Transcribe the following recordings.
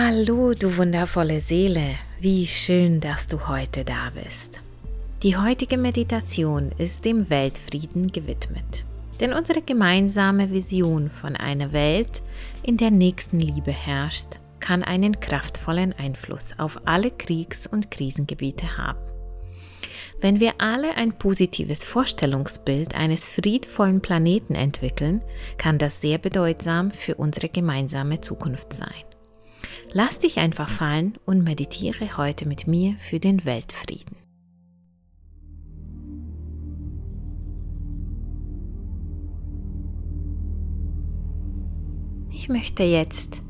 Hallo, du wundervolle Seele, wie schön, dass du heute da bist. Die heutige Meditation ist dem Weltfrieden gewidmet. Denn unsere gemeinsame Vision von einer Welt, in der Nächstenliebe herrscht, kann einen kraftvollen Einfluss auf alle Kriegs- und Krisengebiete haben. Wenn wir alle ein positives Vorstellungsbild eines friedvollen Planeten entwickeln, kann das sehr bedeutsam für unsere gemeinsame Zukunft sein. Lass dich einfach fallen und meditiere heute mit mir für den Weltfrieden. Ich möchte jetzt,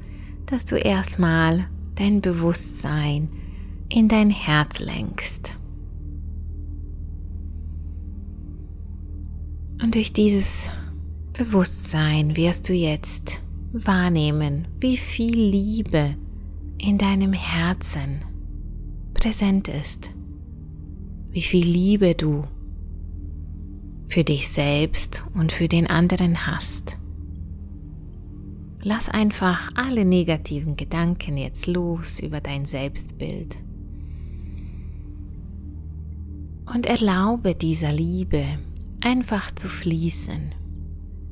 dass du erstmal dein Bewusstsein in dein Herz lenkst. Und durch dieses Bewusstsein wirst du jetzt wahrnehmen, wie viel Liebe in deinem Herzen präsent ist, wie viel Liebe du für dich selbst und für den anderen hast. Lass einfach alle negativen Gedanken jetzt los über dein Selbstbild und erlaube dieser Liebe einfach zu fließen.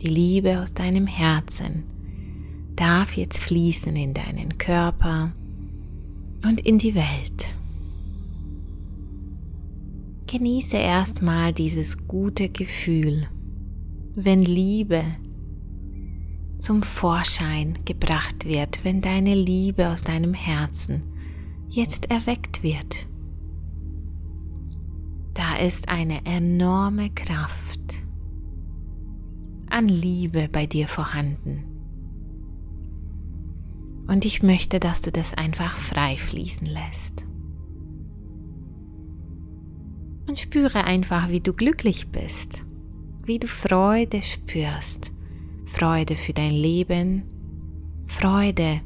Die Liebe aus deinem Herzen darf jetzt fließen in deinen Körper und in die Welt. Genieße erstmal dieses gute Gefühl, wenn Liebe zum Vorschein gebracht wird, wenn deine Liebe aus deinem Herzen jetzt erweckt wird. Da ist eine enorme Kraft an Liebe bei dir vorhanden. Und ich möchte, dass du das einfach frei fließen lässt. Und spüre einfach, wie du glücklich bist, wie du Freude spürst. Freude für dein Leben, Freude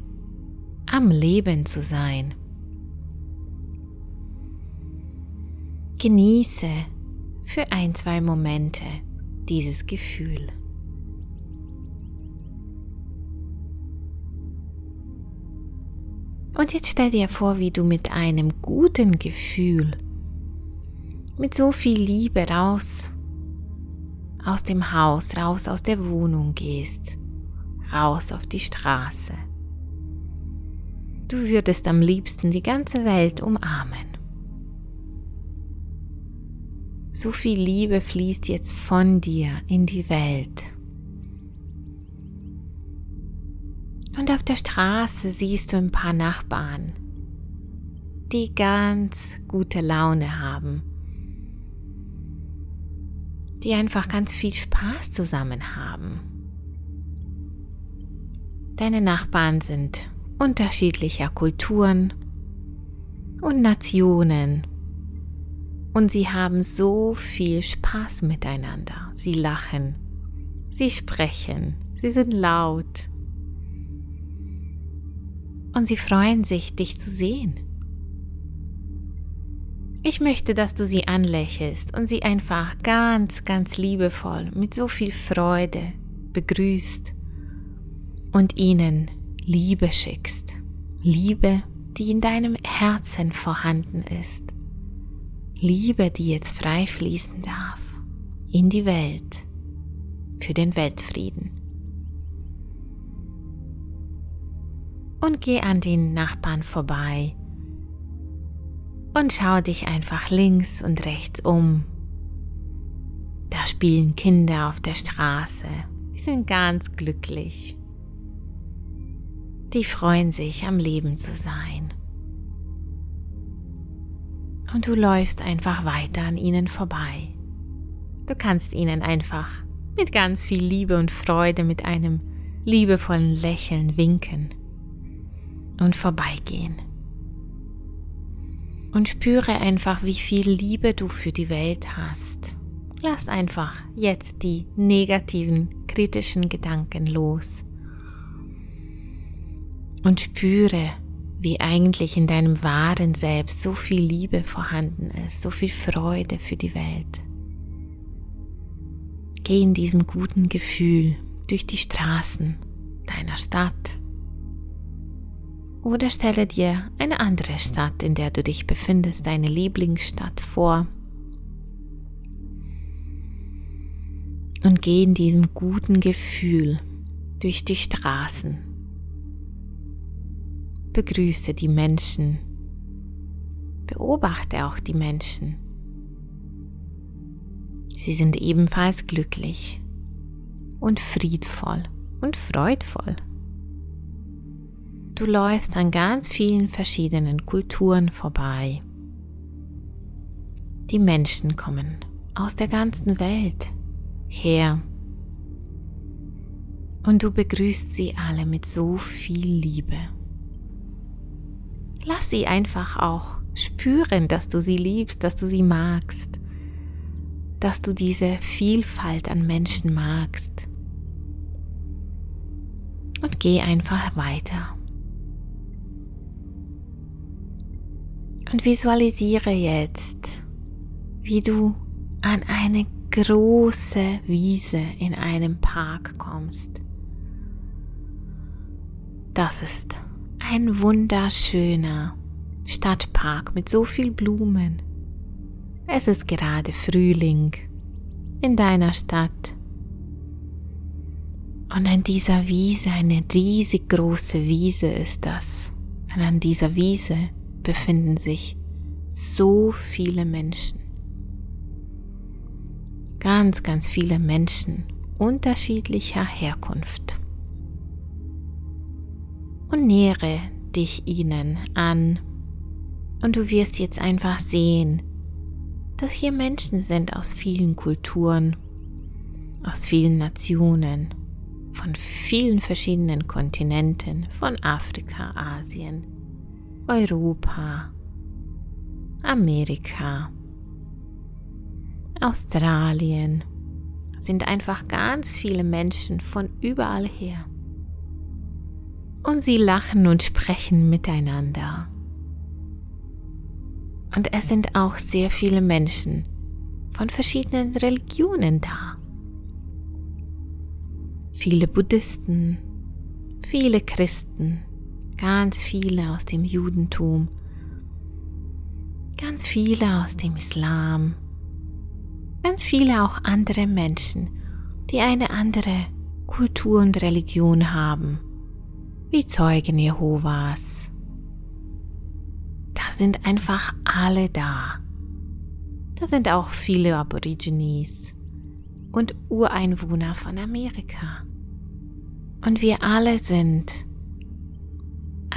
am Leben zu sein. Genieße für ein, zwei Momente dieses Gefühl. Und jetzt stell dir vor, wie du mit einem guten Gefühl, mit so viel Liebe raus aus dem Haus, raus aus der Wohnung gehst, raus auf die Straße. Du würdest am liebsten die ganze Welt umarmen. So viel Liebe fließt jetzt von dir in die Welt. Und auf der Straße siehst du ein paar Nachbarn, die ganz gute Laune haben, die einfach ganz viel Spaß zusammen haben. Deine Nachbarn sind unterschiedlicher Kulturen und Nationen und sie haben so viel Spaß miteinander. Sie lachen, sie sprechen, sie sind laut und sie freuen sich, dich zu sehen. Ich möchte, dass du sie anlächelst und sie einfach ganz, ganz liebevoll mit so viel Freude begrüßt und ihnen Liebe schickst. Liebe, die in deinem Herzen vorhanden ist. Liebe, die jetzt frei fließen darf in die Welt für den Weltfrieden. Und geh an den Nachbarn vorbei und schau dich einfach links und rechts um. Da spielen Kinder auf der Straße. Die sind ganz glücklich. Die freuen sich, am Leben zu sein. Und du läufst einfach weiter an ihnen vorbei. Du kannst ihnen einfach mit ganz viel Liebe und Freude mit einem liebevollen Lächeln winken und vorbeigehen. Und spüre einfach, wie viel Liebe du für die Welt hast. Lass einfach jetzt die negativen, kritischen Gedanken los. Und spüre, wie eigentlich in deinem wahren Selbst so viel Liebe vorhanden ist, so viel Freude für die Welt. Geh in diesem guten Gefühl durch die Straßen deiner Stadt Oder stelle dir eine andere Stadt, in der du dich befindest, deine Lieblingsstadt vor. Und geh in diesem guten Gefühl durch die Straßen. Begrüße die Menschen. Beobachte auch die Menschen. Sie sind ebenfalls glücklich und friedvoll und freudvoll. Du läufst an ganz vielen verschiedenen Kulturen vorbei. Die Menschen kommen aus der ganzen Welt her. Und du begrüßt sie alle mit so viel Liebe. Lass sie einfach auch spüren, dass du sie liebst, dass du sie magst, dass du diese Vielfalt an Menschen magst. Und geh einfach weiter. Und visualisiere jetzt, wie du an eine große Wiese in einem Park kommst. Das ist ein wunderschöner Stadtpark mit so viel Blumen. Es ist gerade Frühling in deiner Stadt. Und an dieser Wiese, eine riesig große Wiese ist das. Und an dieser Wiese befinden sich so viele Menschen. Ganz, ganz viele Menschen unterschiedlicher Herkunft. Und nähere dich ihnen an und du wirst jetzt einfach sehen, dass hier Menschen sind aus vielen Kulturen, aus vielen Nationen, von vielen verschiedenen Kontinenten, von Afrika, Asien, Europa, Amerika, Australien, sind einfach ganz viele Menschen von überall her. Und sie lachen und sprechen miteinander. Und es sind auch sehr viele Menschen von verschiedenen Religionen da. Viele Buddhisten, viele Christen, ganz viele aus dem Judentum, ganz viele aus dem Islam, ganz viele auch andere Menschen, die eine andere Kultur und Religion haben, wie Zeugen Jehovas. Da sind einfach alle da. Da sind auch viele Aborigines und Ureinwohner von Amerika. Und wir alle sind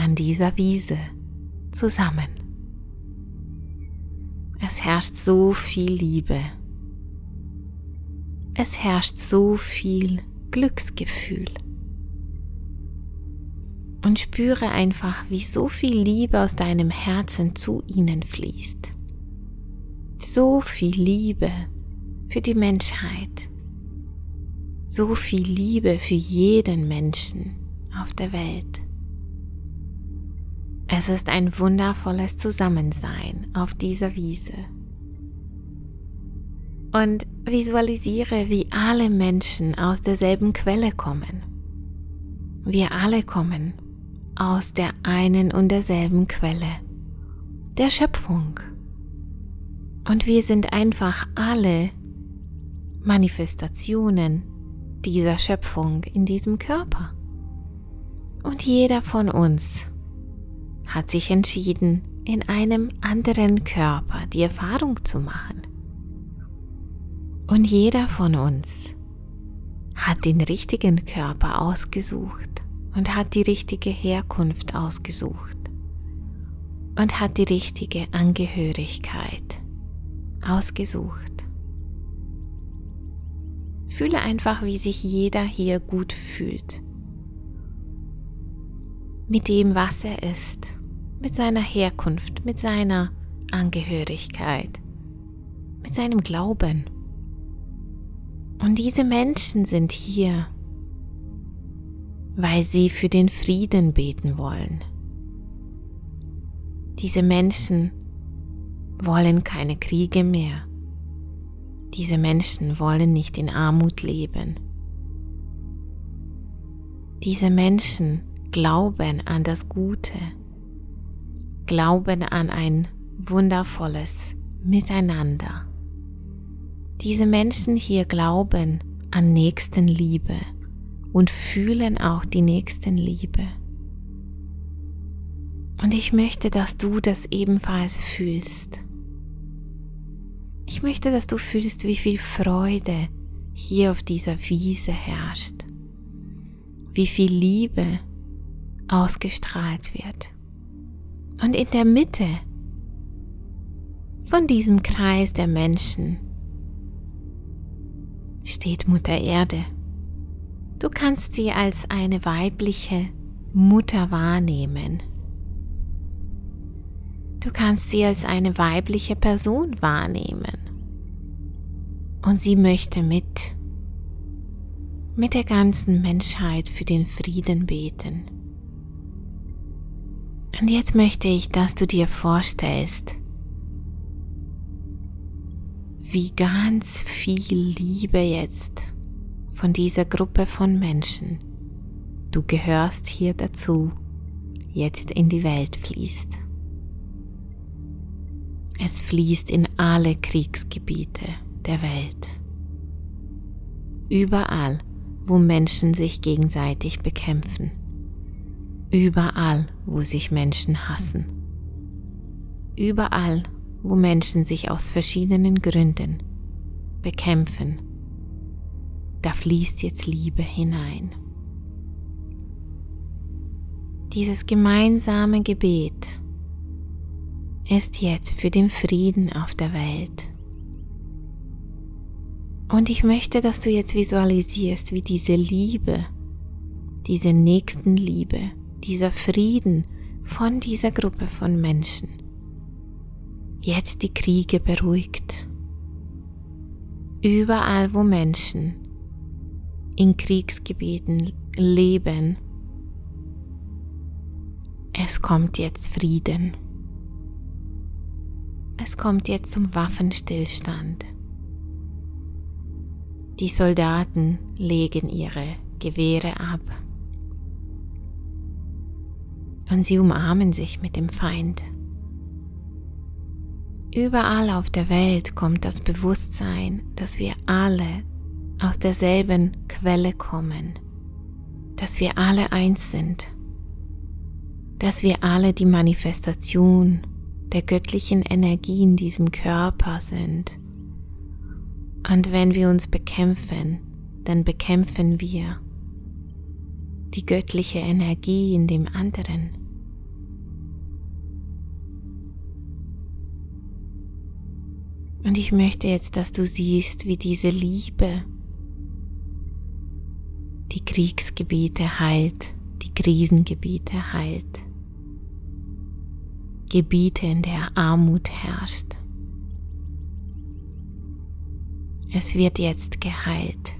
an dieser Wiese zusammen. Es herrscht so viel Liebe. Es herrscht so viel Glücksgefühl. Und spüre einfach, wie so viel Liebe aus deinem Herzen zu ihnen fließt. So viel Liebe für die Menschheit. So viel Liebe für jeden Menschen auf der Welt. Es ist ein wundervolles Zusammensein auf dieser Wiese. Und visualisiere, wie alle Menschen aus derselben Quelle kommen. Wir alle kommen aus der einen und derselben Quelle, der Schöpfung. Und wir sind einfach alle Manifestationen dieser Schöpfung in diesem Körper. Und jeder von uns hat sich entschieden, in einem anderen Körper die Erfahrung zu machen. Und jeder von uns hat den richtigen Körper ausgesucht und hat die richtige Herkunft ausgesucht und hat die richtige Angehörigkeit ausgesucht. Fühle einfach, wie sich jeder hier gut fühlt. Mit dem, was er ist mit seiner Herkunft, mit seiner Angehörigkeit, mit seinem Glauben. Und diese Menschen sind hier, weil sie für den Frieden beten wollen. Diese Menschen wollen keine Kriege mehr. Diese Menschen wollen nicht in Armut leben. Diese Menschen glauben an das Gute, glauben an ein wundervolles Miteinander. Diese Menschen hier glauben an Nächstenliebe und fühlen auch die Nächstenliebe. Und ich möchte, dass du das ebenfalls fühlst. Ich möchte, dass du fühlst, wie viel Freude hier auf dieser Wiese herrscht, wie viel Liebe ausgestrahlt wird. Und in der Mitte von diesem Kreis der Menschen steht Mutter Erde. Du kannst sie als eine weibliche Mutter wahrnehmen. Du kannst sie als eine weibliche Person wahrnehmen. Und sie möchte mit, mit der ganzen Menschheit für den Frieden beten. Und jetzt möchte ich, dass du dir vorstellst, wie ganz viel Liebe jetzt von dieser Gruppe von Menschen, du gehörst hier dazu, jetzt in die Welt fließt. Es fließt in alle Kriegsgebiete der Welt. Überall, wo Menschen sich gegenseitig bekämpfen. Überall, wo sich Menschen hassen. Überall, wo Menschen sich aus verschiedenen Gründen bekämpfen. Da fließt jetzt Liebe hinein. Dieses gemeinsame Gebet ist jetzt für den Frieden auf der Welt. Und ich möchte, dass du jetzt visualisierst, wie diese Liebe, diese Nächstenliebe, dieser Frieden von dieser Gruppe von Menschen jetzt die Kriege beruhigt. Überall, wo Menschen in Kriegsgebieten leben, es kommt jetzt Frieden. Es kommt jetzt zum Waffenstillstand. Die Soldaten legen ihre Gewehre ab und sie umarmen sich mit dem Feind. Überall auf der Welt kommt das Bewusstsein, dass wir alle aus derselben Quelle kommen, dass wir alle eins sind, dass wir alle die Manifestation der göttlichen Energie in diesem Körper sind. Und wenn wir uns bekämpfen, dann bekämpfen wir die göttliche Energie in dem anderen. Und ich möchte jetzt, dass du siehst, wie diese Liebe die Kriegsgebiete heilt, die Krisengebiete heilt. Gebiete, in der Armut herrscht. Es wird jetzt geheilt.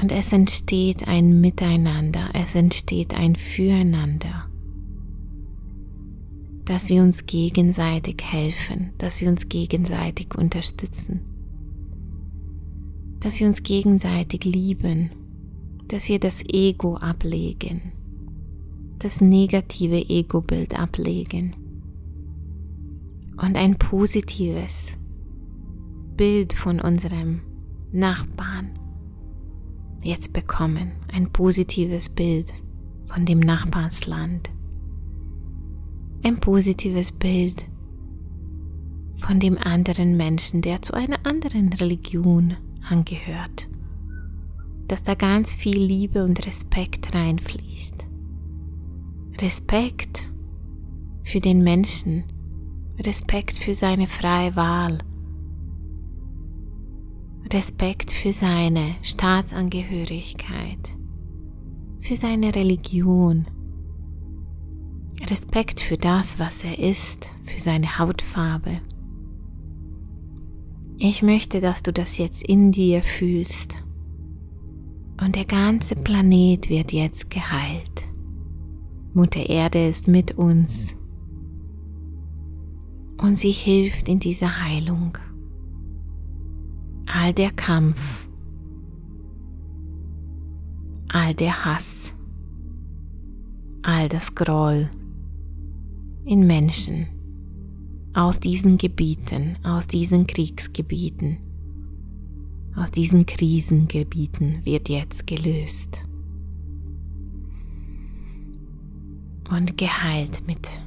Und es entsteht ein Miteinander, es entsteht ein Füreinander, dass wir uns gegenseitig helfen, dass wir uns gegenseitig unterstützen, dass wir uns gegenseitig lieben, dass wir das Ego ablegen das negative Ego-Bild ablegen und ein positives Bild von unserem Nachbarn jetzt bekommen, ein positives Bild von dem Nachbarsland, ein positives Bild von dem anderen Menschen, der zu einer anderen Religion angehört, dass da ganz viel Liebe und Respekt reinfließt. Respekt für den Menschen, Respekt für seine freie Wahl, Respekt für seine Staatsangehörigkeit, für seine Religion, Respekt für das, was er ist, für seine Hautfarbe. Ich möchte, dass du das jetzt in dir fühlst und der ganze Planet wird jetzt geheilt. Mutter Erde ist mit uns und sie hilft in dieser Heilung. All der Kampf, all der Hass, all das Groll in Menschen aus diesen Gebieten, aus diesen Kriegsgebieten, aus diesen Krisengebieten wird jetzt gelöst und geheilt mit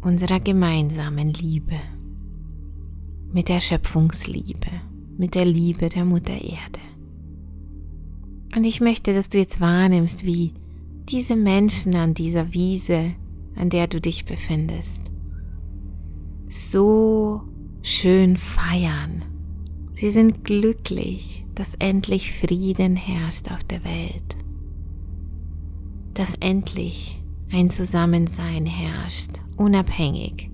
unserer gemeinsamen Liebe, mit der Schöpfungsliebe, mit der Liebe der Mutter Erde. Und ich möchte, dass du jetzt wahrnimmst, wie diese Menschen an dieser Wiese, an der du dich befindest, so schön feiern. Sie sind glücklich, dass endlich Frieden herrscht auf der Welt, dass endlich ein Zusammensein herrscht, unabhängig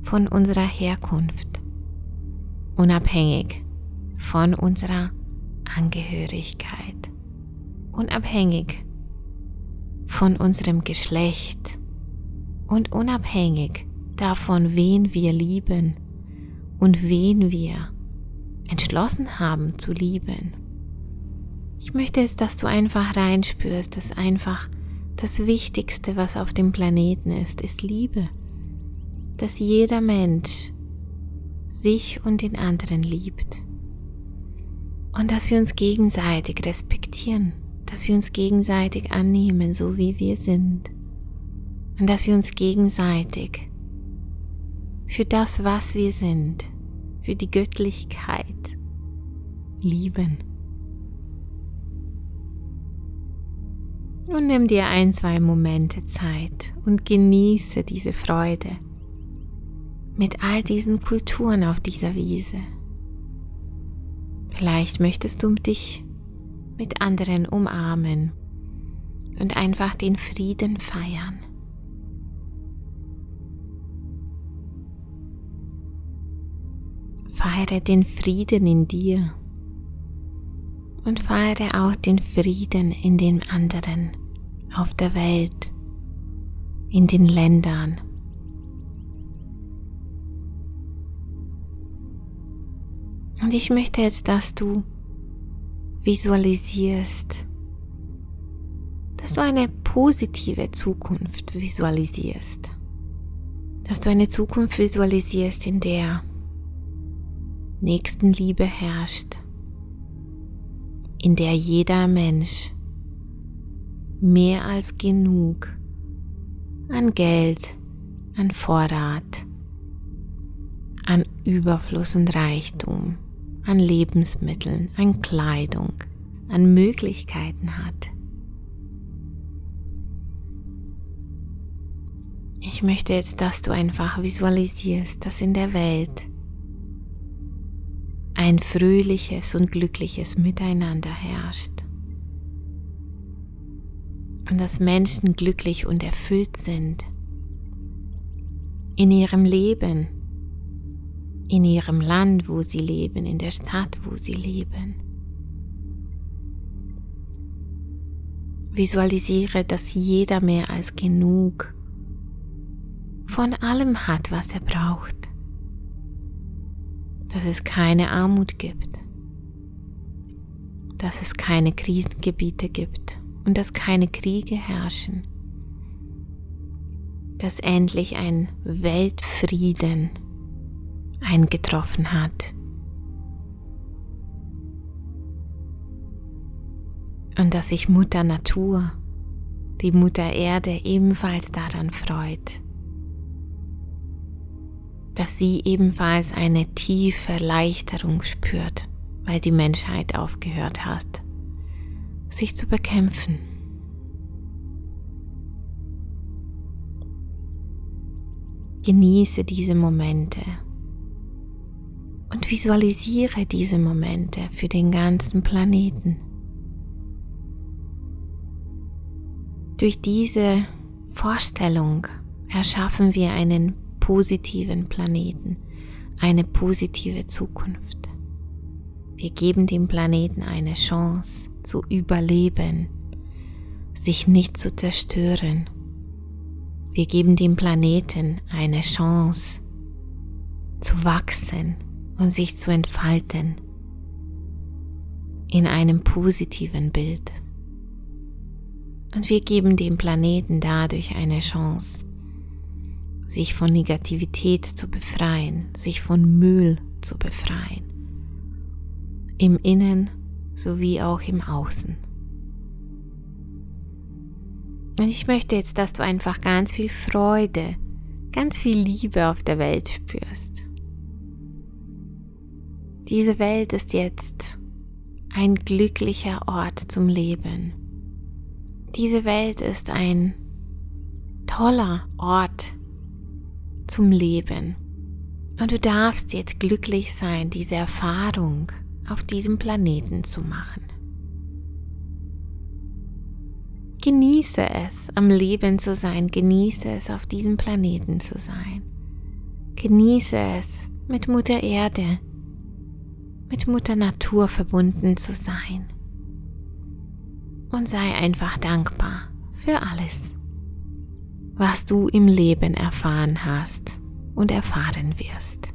von unserer Herkunft, unabhängig von unserer Angehörigkeit, unabhängig von unserem Geschlecht und unabhängig davon, wen wir lieben und wen wir entschlossen haben zu lieben. Ich möchte jetzt, dass du einfach reinspürst, dass einfach das Wichtigste, was auf dem Planeten ist, ist Liebe. Dass jeder Mensch sich und den anderen liebt. Und dass wir uns gegenseitig respektieren, dass wir uns gegenseitig annehmen, so wie wir sind. Und dass wir uns gegenseitig für das, was wir sind, für die Göttlichkeit lieben. Und nimm dir ein, zwei Momente Zeit und genieße diese Freude mit all diesen Kulturen auf dieser Wiese. Vielleicht möchtest du dich mit anderen umarmen und einfach den Frieden feiern. Feiere den Frieden in dir und feiere auch den Frieden in den anderen, auf der Welt, in den Ländern. Und ich möchte jetzt, dass du visualisierst, dass du eine positive Zukunft visualisierst, dass du eine Zukunft visualisierst, in der Nächstenliebe herrscht, in der jeder Mensch mehr als genug an Geld, an Vorrat, an Überfluss und Reichtum, an Lebensmitteln, an Kleidung, an Möglichkeiten hat. Ich möchte jetzt, dass du einfach visualisierst, dass in der Welt ein fröhliches und glückliches Miteinander herrscht. Und dass Menschen glücklich und erfüllt sind in ihrem Leben, in ihrem Land, wo sie leben, in der Stadt, wo sie leben. Visualisiere, dass jeder mehr als genug von allem hat, was er braucht dass es keine Armut gibt, dass es keine Krisengebiete gibt und dass keine Kriege herrschen, dass endlich ein Weltfrieden eingetroffen hat. Und dass sich Mutter Natur, die Mutter Erde ebenfalls daran freut dass sie ebenfalls eine tiefe Erleichterung spürt, weil die Menschheit aufgehört hat, sich zu bekämpfen. Genieße diese Momente und visualisiere diese Momente für den ganzen Planeten. Durch diese Vorstellung erschaffen wir einen positiven Planeten, eine positive Zukunft. Wir geben dem Planeten eine Chance zu überleben, sich nicht zu zerstören. Wir geben dem Planeten eine Chance zu wachsen und sich zu entfalten in einem positiven Bild. Und wir geben dem Planeten dadurch eine Chance, sich von Negativität zu befreien, sich von Müll zu befreien. Im Innen sowie auch im Außen. Und ich möchte jetzt, dass du einfach ganz viel Freude, ganz viel Liebe auf der Welt spürst. Diese Welt ist jetzt ein glücklicher Ort zum Leben. Diese Welt ist ein toller Ort zum Leben. Und du darfst jetzt glücklich sein, diese Erfahrung auf diesem Planeten zu machen. Genieße es, am Leben zu sein, genieße es, auf diesem Planeten zu sein. Genieße es, mit Mutter Erde, mit Mutter Natur verbunden zu sein. Und sei einfach dankbar für alles, was du im Leben erfahren hast und erfahren wirst.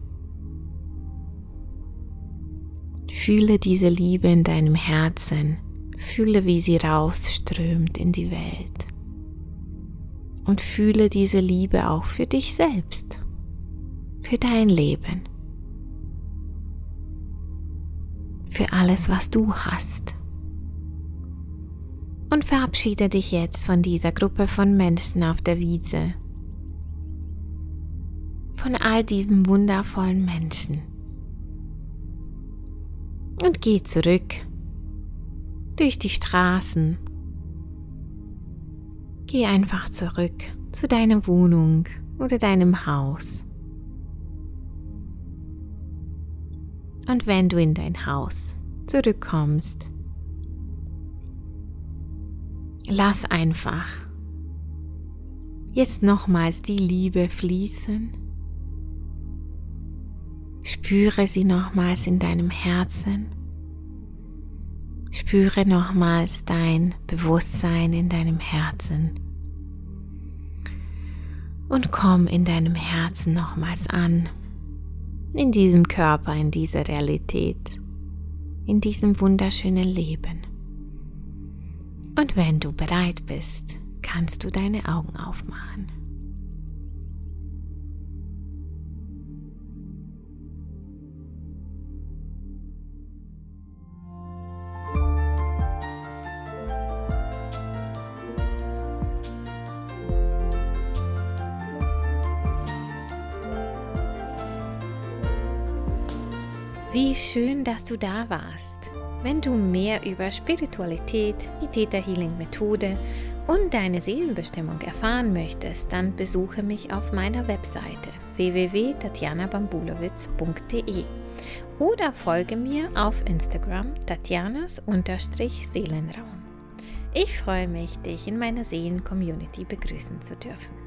Fühle diese Liebe in deinem Herzen Fühle, wie sie rausströmt in die Welt. Und fühle diese Liebe auch für dich selbst, für dein Leben, für alles, was du hast. Und verabschiede dich jetzt von dieser Gruppe von Menschen auf der Wiese, von all diesen wundervollen Menschen. Und geh zurück durch die Straßen. Geh einfach zurück zu deiner Wohnung oder deinem Haus. Und wenn du in dein Haus zurückkommst, lass einfach jetzt nochmals die Liebe fließen. Spüre sie nochmals in deinem Herzen. Spüre nochmals dein Bewusstsein in deinem Herzen und komm in deinem Herzen nochmals an, in diesem Körper, in dieser Realität, in diesem wunderschönen Leben. Und wenn du bereit bist, kannst du deine Augen aufmachen. Wie schön, dass du da warst. Wenn du mehr über Spiritualität, die Theta Healing Methode und deine Seelenbestimmung erfahren möchtest, dann besuche mich auf meiner Webseite www.tatjanabambulowitz.de oder folge mir auf Instagram tatjanas-seelenraum. Ich freue mich, dich in meiner Seelen-Community begrüßen zu dürfen.